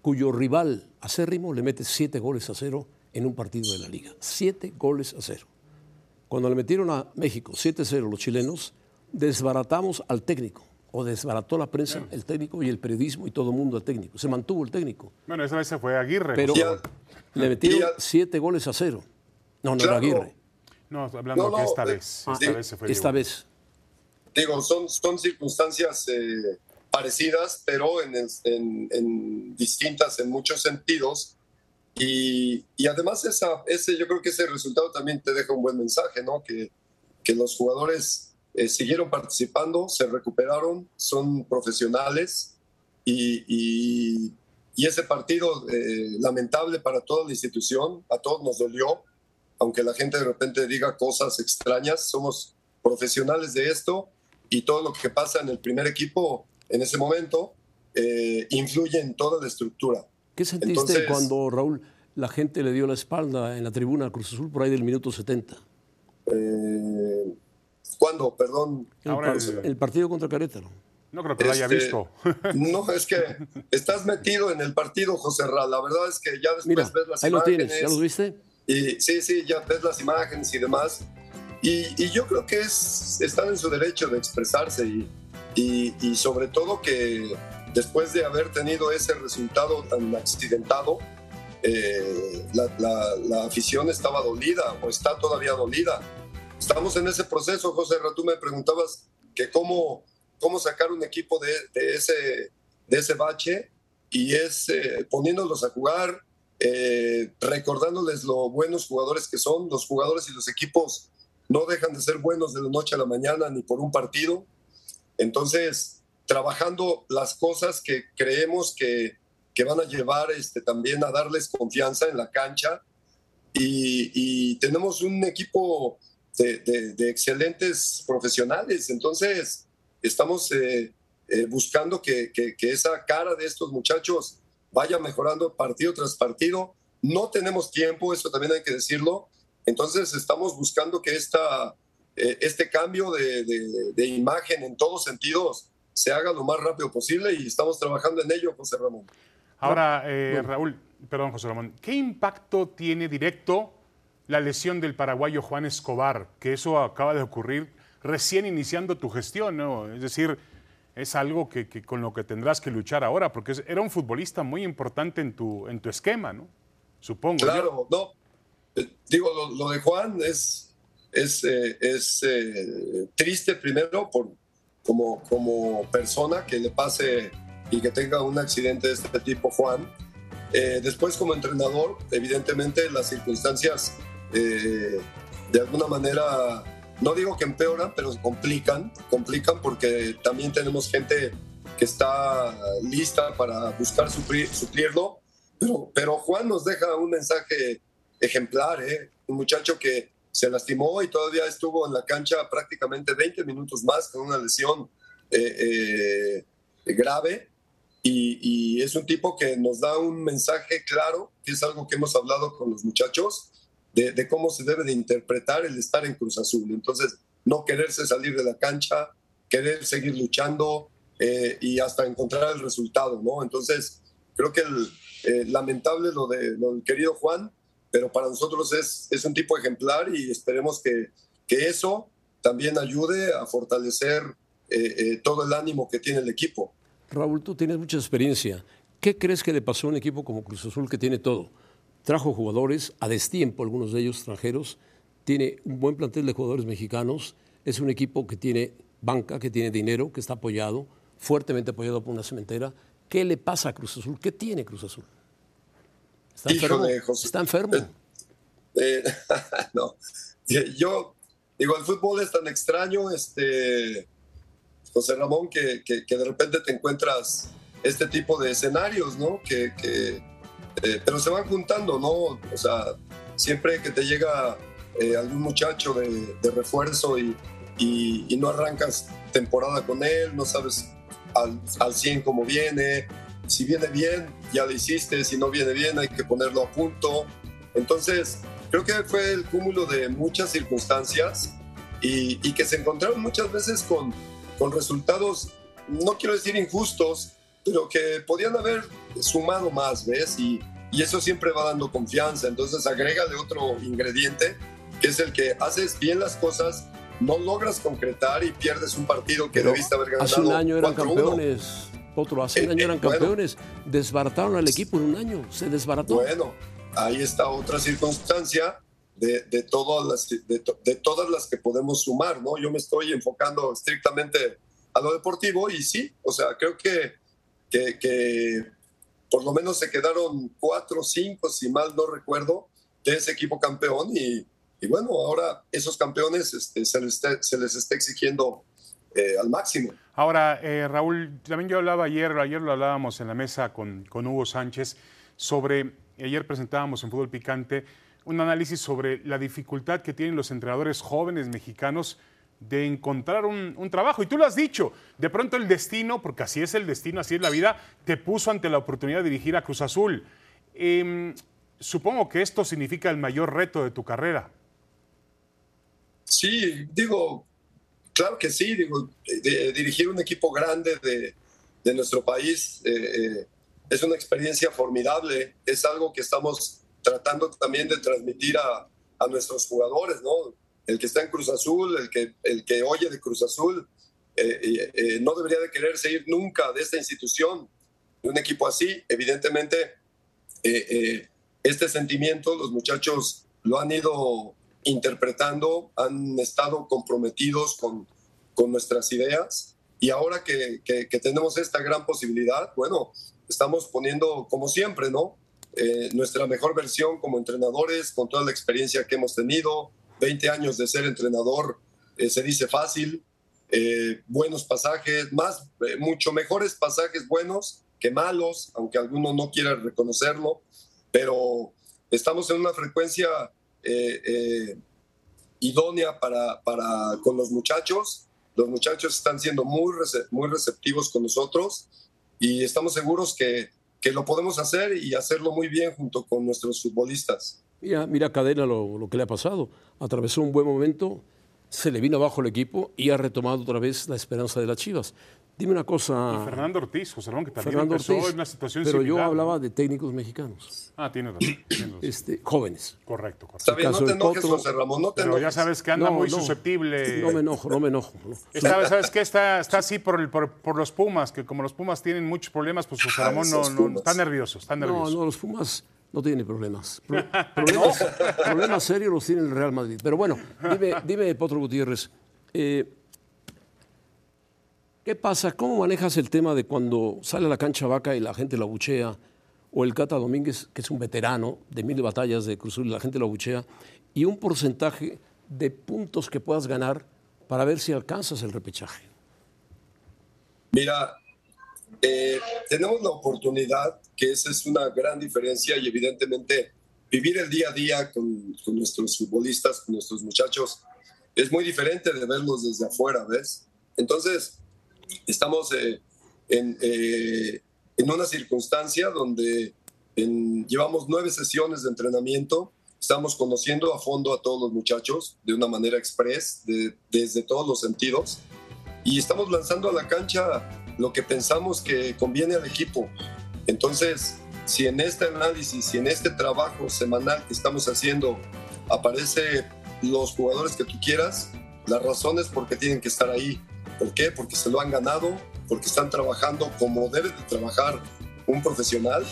cuyo rival acérrimo le mete siete goles a cero en un partido de la liga. Siete goles a cero. Cuando le metieron a México 7-0 los chilenos, desbaratamos al técnico, o desbarató la prensa, el técnico y el periodismo y todo el mundo al técnico. Se mantuvo el técnico. Bueno, esa vez se fue Aguirre. Pero le metieron siete goles a cero. No, no era Aguirre. No, hablando que esta vez. Esta vez se fue. Esta vez. Digo, son, son circunstancias eh, parecidas, pero en, en, en distintas en muchos sentidos y, y, además esa, ese, yo creo que ese resultado también te deja un buen mensaje, ¿no? Que, que los jugadores eh, siguieron participando, se recuperaron, son profesionales y, y, y ese partido eh, lamentable para toda la institución, a todos nos dolió, aunque la gente de repente diga cosas extrañas, somos profesionales de esto y todo lo que pasa en el primer equipo en ese momento eh, influye en toda la estructura. ¿Qué sentiste cuando, Raúl, la gente le dio la espalda en la tribuna al Cruz Azul por ahí del minuto 70? Eh, ¿Cuándo? Perdón. El, partido contra Querétaro. No creo que lo haya este, visto. no, es que estás metido en el partido, José Ra. La verdad es que ya después ves las ahí imágenes. lo tienes, ¿ya lo viste? Y, sí, sí, ya ves las imágenes y demás. Y, yo creo que es, están en su derecho de expresarse y, y sobre todo que después de haber tenido ese resultado tan accidentado, la, afición estaba dolida o está todavía dolida. Estamos en ese proceso, José. Tú me preguntabas que cómo, cómo sacar un equipo de, ese, de ese bache y es poniéndolos a jugar, recordándoles lo buenos jugadores que son. Los jugadores y los equipos no dejan de ser buenos de la noche a la mañana ni por un partido. Entonces, trabajando las cosas que creemos que, que van a llevar este, también a darles confianza en la cancha. Y, tenemos un equipo de, de, excelentes profesionales. Entonces, estamos eh, eh, buscando que, que, esa cara de estos muchachos vaya mejorando partido tras partido. No tenemos tiempo, eso también hay que decirlo entonces estamos buscando que esta, eh, este cambio de, imagen en todos sentidos se haga lo más rápido posible y estamos trabajando en ello, José Ramón. Ahora, eh, Raúl, perdón, José Ramón, ¿qué impacto tiene directo la lesión del paraguayo Juan Escobar? Que eso acaba de ocurrir recién iniciando tu gestión, ¿no? Es decir, es algo que, con lo que tendrás que luchar ahora, porque era un futbolista muy importante en tu, en tu esquema, ¿no? Supongo. Claro, no, digo, lo, de Juan es, es, eh, es eh, triste primero por, como, como persona que le pase y que tenga un accidente de este tipo, Juan. Eh, después, como entrenador, evidentemente las circunstancias de alguna manera, no digo que empeoran, pero complican, complican porque también tenemos gente que está lista para buscar suplirlo. Pero, pero Juan nos deja un mensaje ejemplar, ¿eh? un muchacho que se lastimó y todavía estuvo en la cancha prácticamente 20 minutos más con una lesión eh, eh, grave. Y, es un tipo que nos da un mensaje claro, que es algo que hemos hablado con los muchachos, de, cómo se debe de interpretar el estar en Cruz Azul. Entonces, no quererse salir de la cancha, querer seguir luchando y hasta encontrar el resultado, ¿no? Entonces, creo que el, lamentable lo, de, lo del querido Juan, pero para nosotros es, es un tipo ejemplar y esperemos que, que eso también ayude a fortalecer eh, eh, todo el ánimo que tiene el equipo. Raúl, tú tienes mucha experiencia. ¿Qué crees que le pasó a un equipo como Cruz Azul que tiene todo? Trajo jugadores a destiempo, algunos de ellos extranjeros, tiene un buen plantel de jugadores mexicanos, es un equipo que tiene banca, que tiene dinero, que está apoyado, fuertemente apoyado por una cementera. ¿Qué le pasa a Cruz Azul? ¿Qué tiene Cruz Azul? Está enfermo. Está enfermo. Eh, eh, no. Yo digo, el fútbol es tan extraño, este, José Ramón, que, que, de repente te encuentras este tipo de escenarios, ¿no? Que, que eh, pero se van juntando, ¿no? O sea, siempre que te llega algún muchacho de, de refuerzo y, y, no arrancas temporada con él, no sabes al, al 100 cómo viene, si viene bien, ya lo hiciste, si no viene bien, hay que ponerlo a punto. Entonces, creo que fue el cúmulo de muchas circunstancias y, que se encontraron muchas veces con, con resultados, no quiero decir injustos, pero que podían haber sumado más, ¿ves? Y, y eso siempre va dando confianza. Entonces, agrégale otro ingrediente, que es el que haces bien las cosas, no logras concretar y pierdes un partido que debiste haber ganado. Hace un año eran campeones otro hace un año eran campeones, desbarataron al equipo en un año, se desbarató. Bueno, ahí está otra circunstancia de, de todas, las, de, todas las que podemos sumar, ¿no? Yo me estoy enfocando estrictamente a lo deportivo y sí, o sea, creo que, que, por lo menos se quedaron cuatro o cinco, si mal no recuerdo, de ese equipo campeón y, y bueno, ahora esos campeones este, se, les se les está exigiendo eh, al máximo. Ahora, eh, Raúl, también yo hablaba ayer, ayer lo hablábamos en la mesa con, con Hugo Sánchez, sobre, ayer presentábamos en Fútbol Picante un análisis sobre la dificultad que tienen los entrenadores jóvenes mexicanos de encontrar un, trabajo. Y tú lo has dicho, de pronto el destino, porque así es el destino, así es la vida, te puso ante la oportunidad de dirigir a Cruz Azul. Em, supongo que esto significa el mayor reto de tu carrera. Sí, digo, Claro que sí, digo, dirigir un equipo grande de, de nuestro país eh, eh, es una experiencia formidable, es algo que estamos tratando también de transmitir a, a, nuestros jugadores, ¿no? El que está en Cruz Azul, el que, el que oye de Cruz Azul, eh, no debería de quererse ir nunca de esta institución, de un equipo así, evidentemente este sentimiento los muchachos lo han ido interpretando, han estado comprometidos con, con nuestras ideas. Y ahora que, que, tenemos esta gran posibilidad, bueno, estamos poniendo, como siempre, ¿no? Eh, nuestra mejor versión como entrenadores, con toda la experiencia que hemos tenido, 20 años de ser entrenador, eh, se dice fácil, eh, buenos pasajes, más, mucho mejores pasajes buenos que malos, aunque alguno no quiera reconocerlo, pero estamos en una frecuencia idónea para, para, con los muchachos. Los muchachos están siendo muy, muy receptivos con nosotros y estamos seguros que, que, lo podemos hacer y hacerlo muy bien junto con nuestros futbolistas. Mira, mira Cadena lo, lo que le ha pasado. Atravesó un buen momento, se le vino abajo el equipo y ha retomado otra vez la esperanza de las Chivas. Dime una cosa. Y Fernando Ortiz, José Ramón, que también Fernando empezó Ortiz, en una situación Pero yo hablaba de técnicos mexicanos. Ah, tiene razón. Este, jóvenes. Correcto, correcto. Está bien, no te enojes, José Ramón, no te Pero ya sabes que anda muy susceptible. No me enojo, no me enojo. Esta, ¿Sabes qué? Está, está así por, el, por, por, los Pumas, que como los Pumas tienen muchos problemas, pues José ah, Ramón no, no, está nervioso, está nervioso. No, no, los Pumas no tienen problemas. problemas, problemas serios los tiene el Real Madrid. Pero bueno, dime, dime Potro Gutiérrez, eh, ¿Qué pasa? ¿Cómo manejas el tema de cuando sale a la cancha vaca y la gente la buchea? O el Cata Domínguez, que es un veterano de mil batallas de Cruzul y la gente la buchea, y un porcentaje de puntos que puedas ganar para ver si alcanzas el repechaje. Mira, eh, tenemos la oportunidad, que esa es una gran diferencia y evidentemente vivir el día a día con, con nuestros futbolistas, con nuestros muchachos, es muy diferente de verlos desde afuera, ¿ves? Entonces, estamos eh, en, eh, en, una circunstancia donde llevamos nueve sesiones de entrenamiento, estamos conociendo a fondo a todos los muchachos de una manera express, desde todos los sentidos, y estamos lanzando a la cancha lo que pensamos que conviene al equipo. Entonces, si en este análisis, si en este trabajo semanal que estamos haciendo aparece los jugadores que tú quieras, las razones por qué tienen que estar ahí ¿Por qué? Porque se lo han ganado, porque están trabajando como debe de trabajar un profesional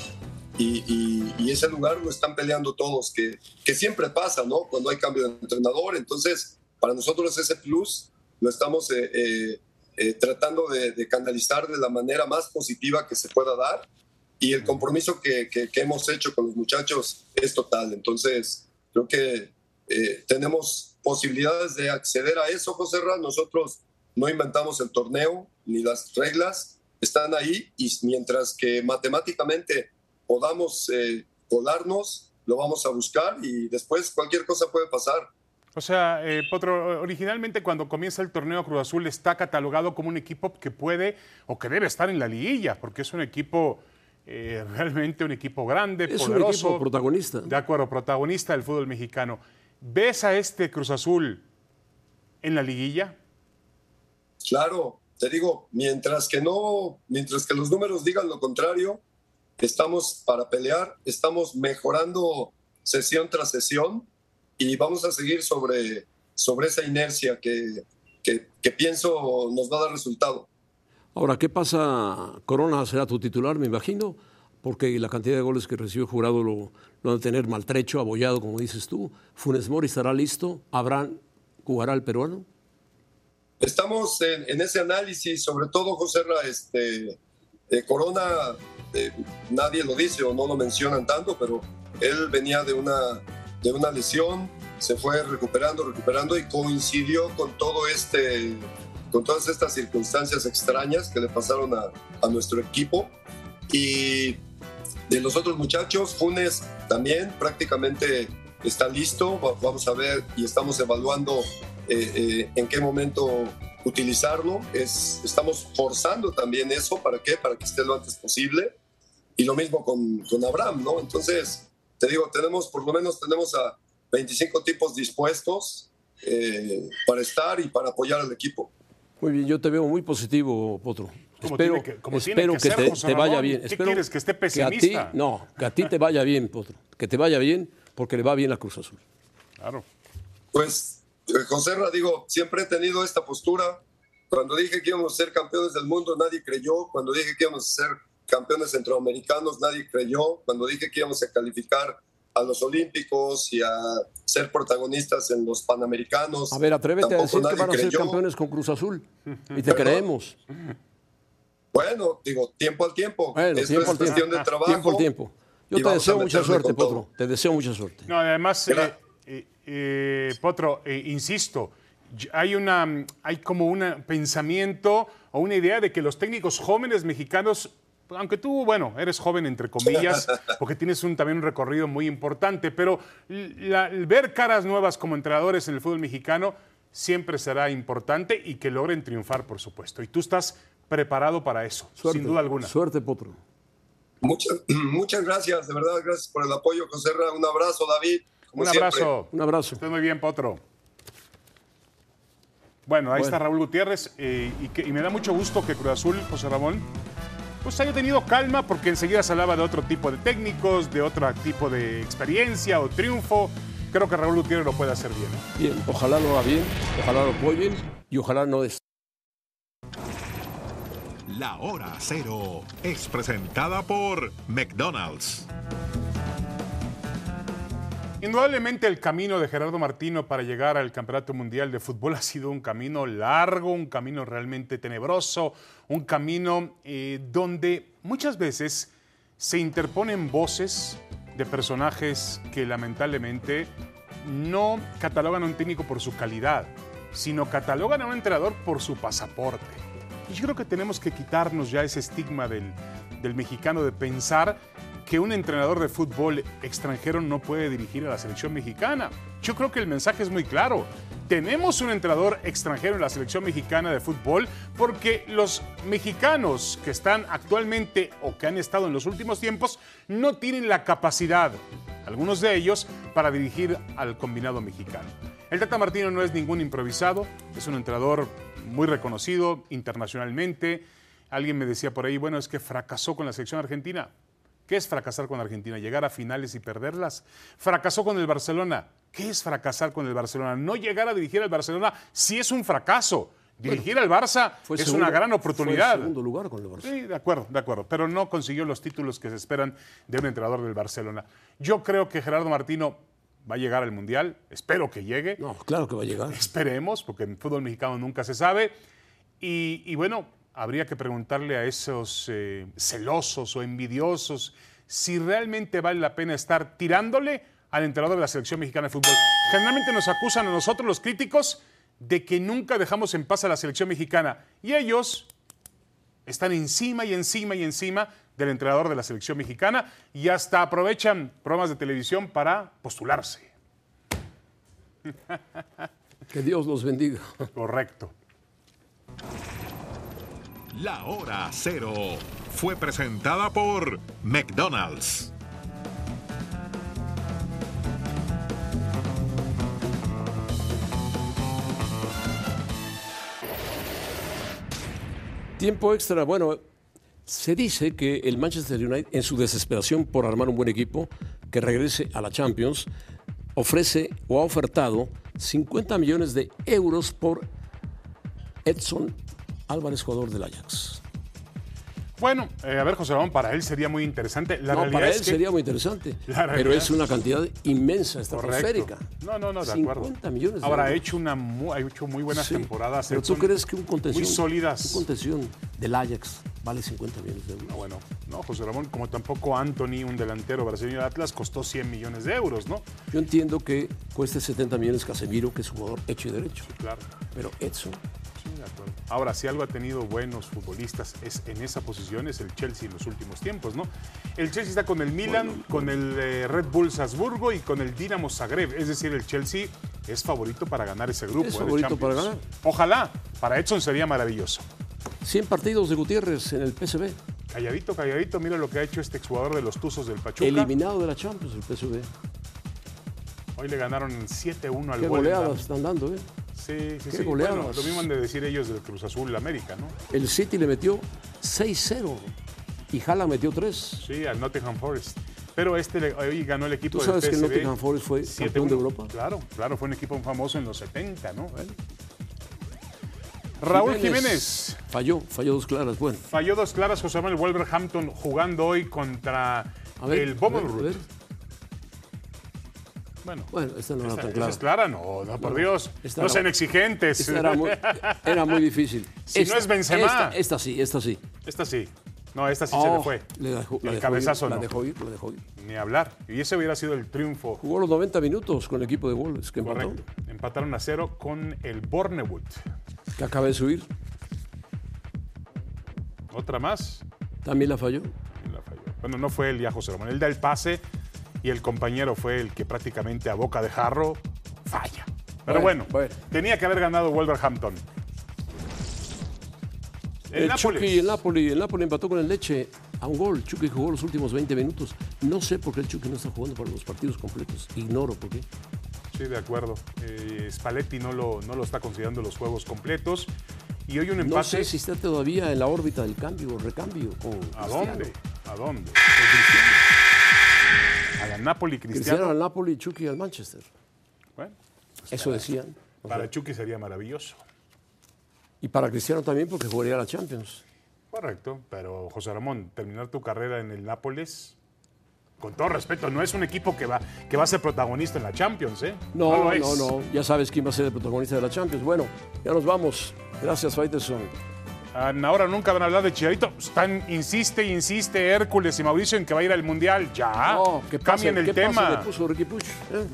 y, ese lugar lo están peleando todos, que, que, siempre pasa, ¿no? Cuando hay cambio de entrenador. Entonces, para nosotros ese plus lo estamos eh, eh, eh, tratando de, canalizar de la manera más positiva que se pueda dar y el compromiso que, que, hemos hecho con los muchachos es total. Entonces, creo que tenemos posibilidades de acceder a eso, José Ra. Nosotros no inventamos el torneo ni las reglas, están ahí y mientras que matemáticamente podamos eh, colarnos, lo vamos a buscar y después cualquier cosa puede pasar. O sea, eh, Potro, originalmente cuando comienza el torneo Cruz Azul está catalogado como un equipo que puede o que debe estar en la liguilla, porque es un equipo eh, realmente un equipo grande, es poderoso. Es un equipo protagonista. De acuerdo, protagonista del fútbol mexicano. ¿Ves a este Cruz Azul en la liguilla? Claro, te digo, mientras que no, mientras que los números digan lo contrario, estamos para pelear, estamos mejorando sesión tras sesión y vamos a seguir sobre, sobre esa inercia que, que, pienso nos va a dar resultado. Ahora, ¿qué pasa? Corona será tu titular, me imagino, porque la cantidad de goles que recibió jurado lo, lo van a tener maltrecho, abollado, como dices tú. Funes Mori estará listo, Abraham jugará el peruano. Estamos en, ese análisis, sobre todo, José este, eh, Corona, eh, nadie lo dice o no lo mencionan tanto, pero él venía de una, de una lesión, se fue recuperando, recuperando y coincidió con todo este, con todas estas circunstancias extrañas que le pasaron a, a nuestro equipo. Y de los otros muchachos, Funes también prácticamente está listo, vamos a ver y estamos evaluando eh, eh, en qué momento utilizarlo. Es, estamos forzando también eso, ¿para qué? Para que esté lo antes posible. Y lo mismo con, con Abraham, ¿no? Entonces, te digo, tenemos, por lo menos tenemos a 25 tipos dispuestos eh, para estar y para apoyar al equipo. Muy bien, yo te veo muy positivo, Potro. Espero que, espero que, te, te, vaya bien. ¿Qué espero quieres? ¿Que esté pesimista? Que a ti, no, que a ti te vaya bien, Potro. Que te vaya bien porque le va bien a Cruz Azul. Claro. Pues José digo, siempre he tenido esta postura. Cuando dije que íbamos a ser campeones del mundo, nadie creyó. Cuando dije que íbamos a ser campeones centroamericanos, nadie creyó. Cuando dije que íbamos a calificar a los Olímpicos y a ser protagonistas en los Panamericanos. A ver, atrévete a Tampoco decir que nadie van a ser creyó. campeones con Cruz Azul. Y te creemos. Bueno, digo, tiempo al tiempo. Bueno, Esto tiempo es al tiempo. cuestión de trabajo. Tiempo al tiempo. Yo te deseo mucha suerte. Potro. Te deseo mucha suerte. No, además, eh, eh, eh, Potro, eh, insisto, hay, una, hay como un pensamiento o una idea de que los técnicos jóvenes mexicanos, aunque tú, bueno, eres joven entre comillas, porque tienes un, también un recorrido muy importante, pero la- el ver caras nuevas como entrenadores en el fútbol mexicano siempre será importante y que logren triunfar, por supuesto. Y tú estás preparado para eso, Suerte. sin duda alguna. Suerte, Potro. Muchas, muchas gracias, de verdad, gracias por el apoyo, José Ra. Un abrazo, David. Como Un siempre. abrazo. Un abrazo. Estés muy bien, Potro. Bueno, ahí está Raúl Gutiérrez eh, y, que- y me da mucho gusto que Cruz Azul, José Ramón, pues haya tenido calma porque enseguida se hablaba de otro tipo de técnicos, de otro tipo de experiencia o triunfo. Creo que Raúl Gutiérrez lo puede hacer bien. ¿eh? Bien, ojalá lo haga bien, ojalá lo apoyen y ojalá no des. La hora cero es presentada por McDonald's. Indudablemente el camino de Gerardo Martino para llegar al Campeonato Mundial de Fútbol ha sido un camino largo, un camino realmente tenebroso, un camino eh, donde muchas veces se interponen voces de personajes que lamentablemente no catalogan a un técnico por su calidad, sino catalogan a un entrenador por su pasaporte. Y yo creo que tenemos que quitarnos ya ese estigma del, del mexicano de pensar que un entrenador de fútbol extranjero no puede dirigir a la selección mexicana. Yo creo que el mensaje es muy claro. Tenemos un entrenador extranjero en la selección mexicana de fútbol porque los mexicanos que están actualmente o que han estado en los últimos tiempos no tienen la capacidad, algunos de ellos, para dirigir al combinado mexicano. El Tata Martino no es ningún improvisado, es un entrenador muy reconocido internacionalmente. Alguien me decía por ahí, bueno, es que fracasó con la selección argentina. ¿Qué es fracasar con Argentina? ¿Llegar a finales y perderlas? ¿Fracasó con el Barcelona? ¿Qué es fracasar con el Barcelona? No llegar a dirigir al Barcelona sí es un fracaso. Dirigir al Barça es segundo- una gran Fue oportunidad. segundo lugar con el Barça. Sí, de acuerdo, de acuerdo. Pero no consiguió los títulos que se esperan de un entrenador del Barcelona. Yo creo que Gerardo Martino va a llegar al Mundial. Espero que llegue. No, claro que va a llegar. Esperemos, porque en fútbol mexicano nunca se sabe. Y, y bueno, habría que preguntarle a esos eh, celosos o envidiosos si realmente vale la pena estar tirándole al entrenador de la selección mexicana de fútbol. Generalmente nos acusan a nosotros los críticos de que nunca dejamos en paz a la selección mexicana. Y ellos están encima y encima y encima del entrenador de la selección mexicana y hasta aprovechan programas de televisión para postularse. Que Dios los bendiga. Correcto. La hora cero fue presentada por McDonald's. Tiempo extra. Bueno, se dice que el Manchester United, en su desesperación por armar un buen equipo que regrese a la Champions, ofrece o ha ofertado 50 millones de euros por Edson Álvarez, jugador del Ajax. Bueno, eh, a ver, José Ramón, para él sería muy interesante. La no, realidad para es él que- sería muy interesante, pero es una cantidad inmensa, Correcto. estratosférica. No, no, no, de 50 acuerdo. millones de Ahora, ha hecho, una ha hecho muy buenas Sí, temporadas. Pero tú crees que un contención, Muy sólidas. un contención del Ajax vale 50 millones de euros. No, bueno, no, José Ramón, como tampoco Anthony, un delantero brasileño de Atlas, costó 100 millones de euros, ¿no? Yo entiendo que cueste 70 millones Casemiro, que es un jugador hecho y derecho, Claro. pero Edson Ahora, si algo ha tenido buenos futbolistas es en esa posición es el Chelsea en los últimos tiempos, ¿no? El Chelsea está con el Milan, con el eh, Red Bull Salzburgo y con el Dinamo Zagreb. Es decir, el Chelsea es favorito para ganar ese grupo. Es eh, favorito para ganar. Ojalá. Para Edson sería maravilloso. 100 partidos de Gutiérrez en el PSV, Calladito, calladito, mira lo que ha hecho este exjugador de los Tuzos del Pachuca. eliminado de la Champions el PSV. Hoy le ganaron 7-1 al Qué goleadas están dando, ¿eh? Sí, sí, sí. Bueno, lo mismo han de decir ellos del Cruz Azul América, ¿no? El City le metió 6-0 y Jala metió 3. Sí, al Nottingham Forest. Pero este hoy ganó el equipo ¿Tú del sabes que el PSV, Nottingham Forest fue 7-1. campeón de Europa? Claro, claro, fue un equipo famoso en los 70, ¿no? Raúl Jiménez. Falló, falló dos claras. Bueno, Falló dos claras José Manuel Wolverhampton jugando hoy contra ver. el a Bueno, Bueno, esta no era tan clara. es clara, no, no, por Dios. No sean exigentes. Esta era muy, era muy difícil. Si no es Benzema. Esta, esta sí, esta sí. Esta sí. No, esta sí se le Oh, fue. le dejó- el cabezazo ir, no. La dejó ir, la dejó ir. Ni hablar. Y ese hubiera sido el triunfo. Jugó los 90 minutos con el equipo de Wolves, que empató. Correcto. Empataron a cero con el Bournemouth. Que acaba de subir. Otra más. También la falló. Y la falló. Bueno, no fue el ya José Ramón. Él da el pase y el compañero fue el que prácticamente a boca de jarro falla. Pero Bueno, bueno, bueno. tenía que haber ganado Wolverhampton. El. Chucky, el Napoli, el Napoli empató con el Leche a un gol. Chucky jugó los últimos 20 minutos. No sé por qué el Chucky no está jugando para los partidos completos. Ignoro por qué. Sí, de acuerdo. Eh, Spalletti no lo, no lo está considerando los juegos completos. Y hoy un empate. No sé si está todavía en la órbita del cambio o recambio con ¿A dónde? ¿A dónde? A la Napoli Cristiano Cristiano. al Napoli y Chucky al Manchester. Bueno, Eso decían. Para sea, Chucky sería maravilloso. y para Cristiano también porque jugaría la Champions. Correcto, pero José Ramón, terminar tu carrera en el Nápoles, con todo respeto, no es un equipo que va, que va a ser protagonista en la Champions, ¿eh? No, lo es. no, no. Ya sabes quién va a ser el protagonista de la Champions. Bueno, ya nos vamos. Gracias, Faitelson. Ah, Ahora nunca van a hablar de Chicharito. Están, insiste insiste Hércules y Mauricio en que va a ir al Mundial. Ya, No, que pase, cambien el que pase, tema. le puso Ricky Puch. ¿eh?